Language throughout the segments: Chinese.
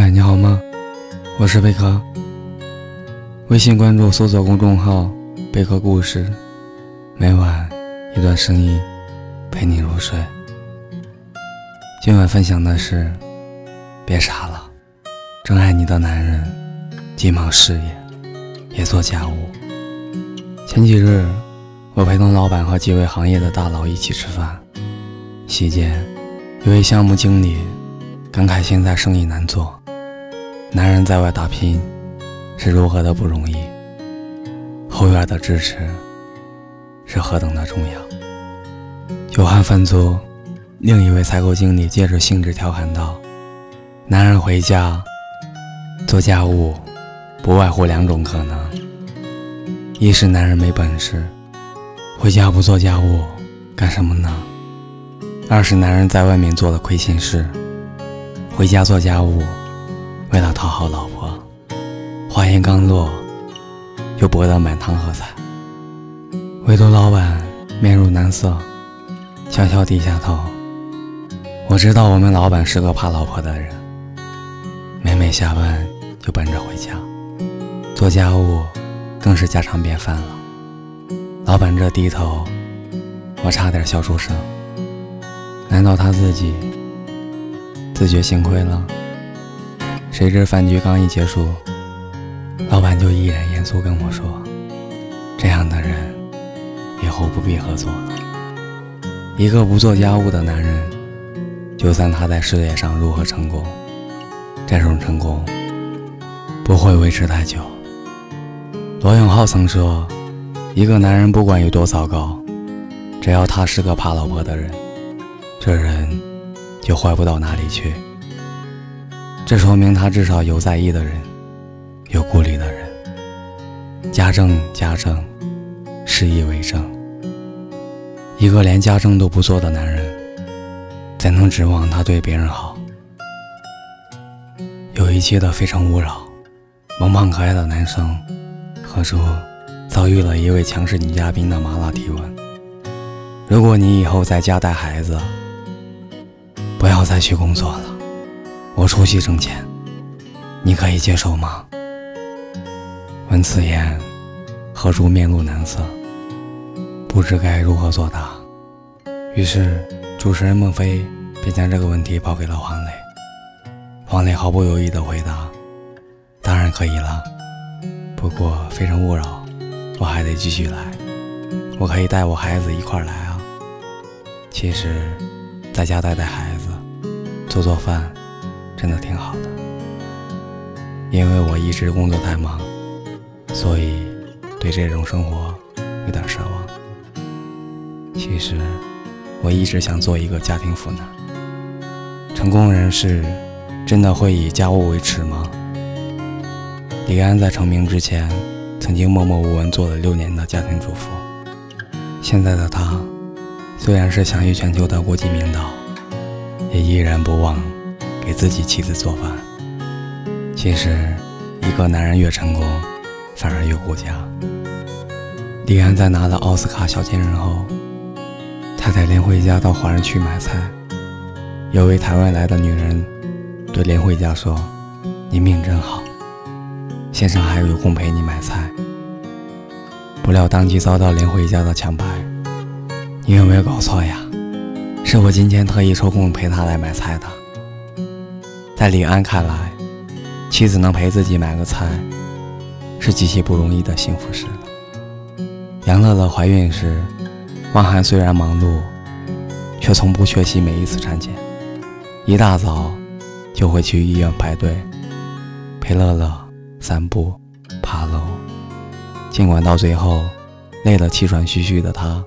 嗨，你好吗？我是贝壳。微信关注搜索公众号“贝壳故事”，每晚一段声音陪你入睡。今晚分享的是：别傻了，真爱你的男人既忙事业也做家务。前几日，我陪同老板和几位行业的大佬一起吃饭，席间，一位项目经理感慨现在生意难做。男人在外打拼是如何的不容易，后院的支持是何等的重要。久旱饭足，另一位采购经理借着兴致调侃道：“男人回家做家务，不外乎两种可能：一是男人没本事，回家不做家务干什么呢？二是男人在外面做了亏心事，回家做家务。”为了讨好老婆，话音刚落，就博得满堂喝彩。唯独老板面如难色，悄悄低下头。我知道我们老板是个怕老婆的人，每每下班就奔着回家，做家务更是家常便饭了。老板这低头，我差点笑出声。难道他自己自觉幸亏了？谁知饭局刚一结束，老板就一脸严肃跟我说：“这样的人以后不必合作。一个不做家务的男人，就算他在事业上如何成功，这种成功不会维持太久。”罗永浩曾说：“一个男人不管有多糟糕，只要他是个怕老婆的人，这人就坏不到哪里去。”这说明他至少有在意的人，有顾虑的人。家政家政，事业为正。一个连家政都不做的男人，怎能指望他对别人好？有一期的《非诚勿扰》，萌胖可爱的男生何处遭遇了一位强势女嘉宾的麻辣提问：如果你以后在家带孩子，不要再去工作了。我出去挣钱，你可以接受吗？闻此言，何竹面露难色，不知该如何作答。于是，主持人孟非便将这个问题抛给了黄磊。黄磊毫不犹豫地回答：“当然可以了，不过《非诚勿扰》，我还得继续来。我可以带我孩子一块来啊。其实，在家带带孩子，做做饭。”真的挺好的，因为我一直工作太忙，所以对这种生活有点奢望。其实我一直想做一个家庭妇男。成功人士真的会以家务为耻吗？李安在成名之前，曾经默默无闻做了六年的家庭主妇。现在的他，虽然是享誉全球的国际名导，也依然不忘。给自己妻子做饭。其实，一个男人越成功，反而越顾家。李安在拿了奥斯卡小金人后，他带林慧嘉到华人区买菜。有位台湾来的女人对林慧嘉说：“你命真好，先生还有空陪你买菜。”不料当即遭到林慧嘉的强拍：“你有没有搞错呀？是我今天特意抽空陪他来买菜的。”在李安看来，妻子能陪自己买个菜，是极其不容易的幸福事。杨乐乐怀孕时，汪涵虽然忙碌，却从不缺席每一次产检，一大早就会去医院排队，陪乐乐散步、爬楼。尽管到最后累得气喘吁吁的他，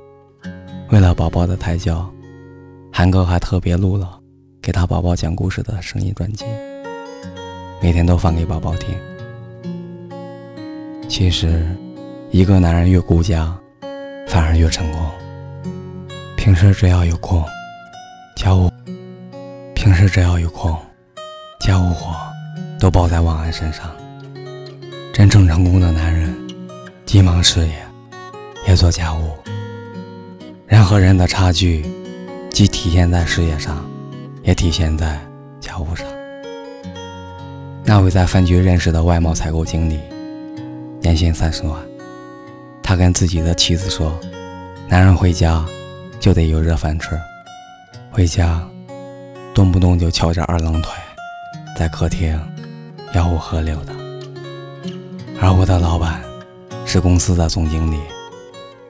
为了宝宝的胎教，韩哥还特别录了。给他宝宝讲故事的声音专辑，每天都放给宝宝听。其实，一个男人越顾家，反而越成功。平时只要有空，家务；平时只要有空，家务活都包在王安身上。真正成功的男人，既忙事业，也做家务。人和人的差距，既体现在事业上。也体现在家务上。那位在饭局认识的外贸采购经理，年薪三十万。他跟自己的妻子说：“男人回家就得有热饭吃，回家动不动就翘着二郎腿，在客厅吆五喝六的。”而我的老板是公司的总经理，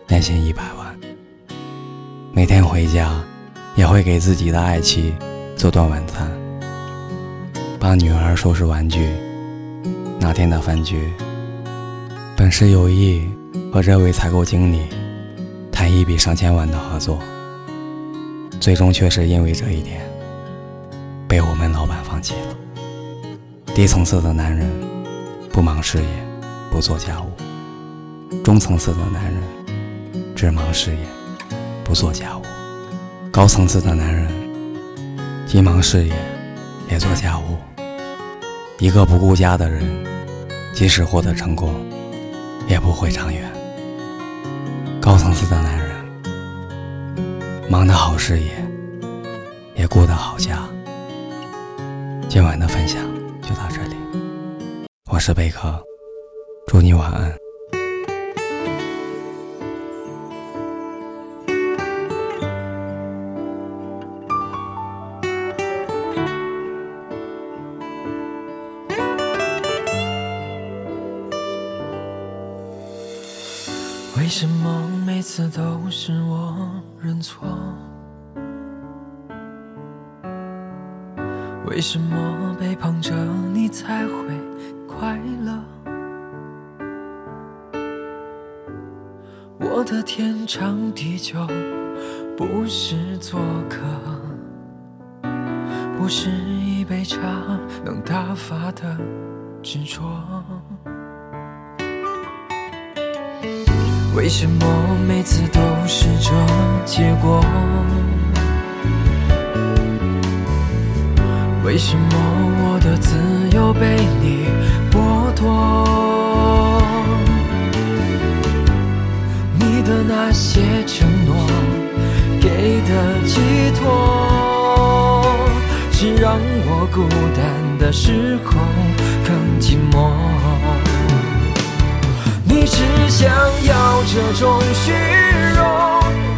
年薪一百万，每天回家也会给自己的爱妻做顿晚餐。帮女儿收拾玩具。那天的饭局，本是有意和这位采购经理谈一笔上千万的合作，最终却是因为这一点被我们老板放弃了。低层次的男人不忙事业，不做家务；中层次的男人只忙事业，不做家务；高层次的男人既忙事业，也做家务。一个不顾家的人，即使获得成功，也不会长远。高层次的男人，忙得好事业，也顾得好家。今晚的分享就到这里，我是贝壳，祝你晚安。什么每次都是我认错？为什么背叛着你才会快乐？我的天长地久不是做客，不是一杯茶能打发的执着。为什么每次都是这结果？为什么我的自由被你剥夺？你的那些承诺，给的寄托，只让我孤单的时候更寂寞。你只想要这种虚荣，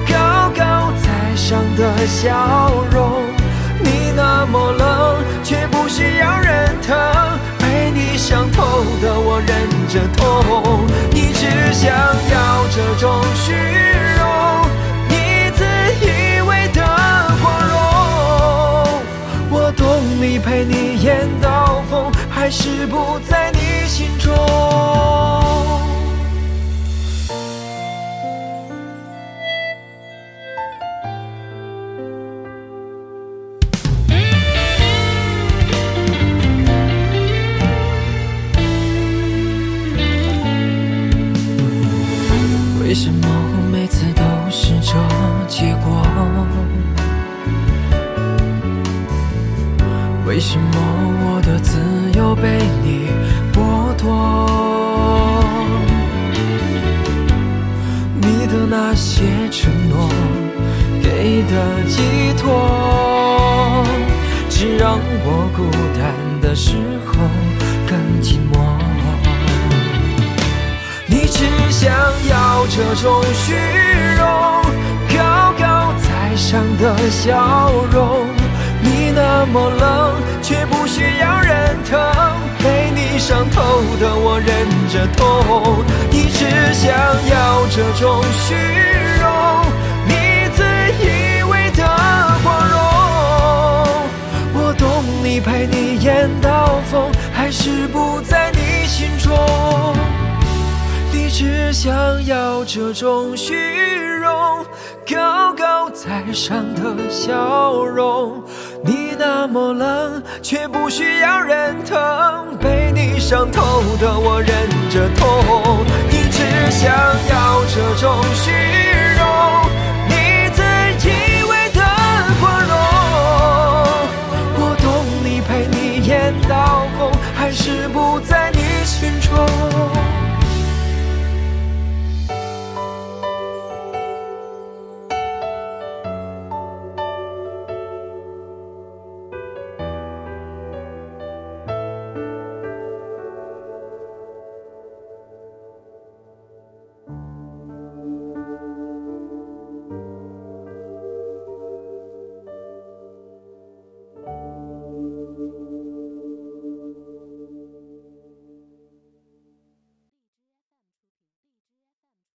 高高在上的笑容。你那么冷，却不需要人疼，被你伤透的我忍着痛。你只想要这种虚荣，你自以为的光荣。我懂你，陪你演到疯，还是不什么我的自由被你剥夺？你的那些承诺，给的寄托，只让我孤单的时候更寂寞。你只想要这种虚荣，高高在上的笑容。那么冷，却不需要人疼，被你伤透的我忍着痛。你只想要这种虚荣，你自以为的光荣。我懂你，陪你演到疯，还是不在你心中。你只想要这种虚荣，带上的笑容。你那么冷，却不需要人疼，被你伤透的我忍着痛。你只想要这种虚。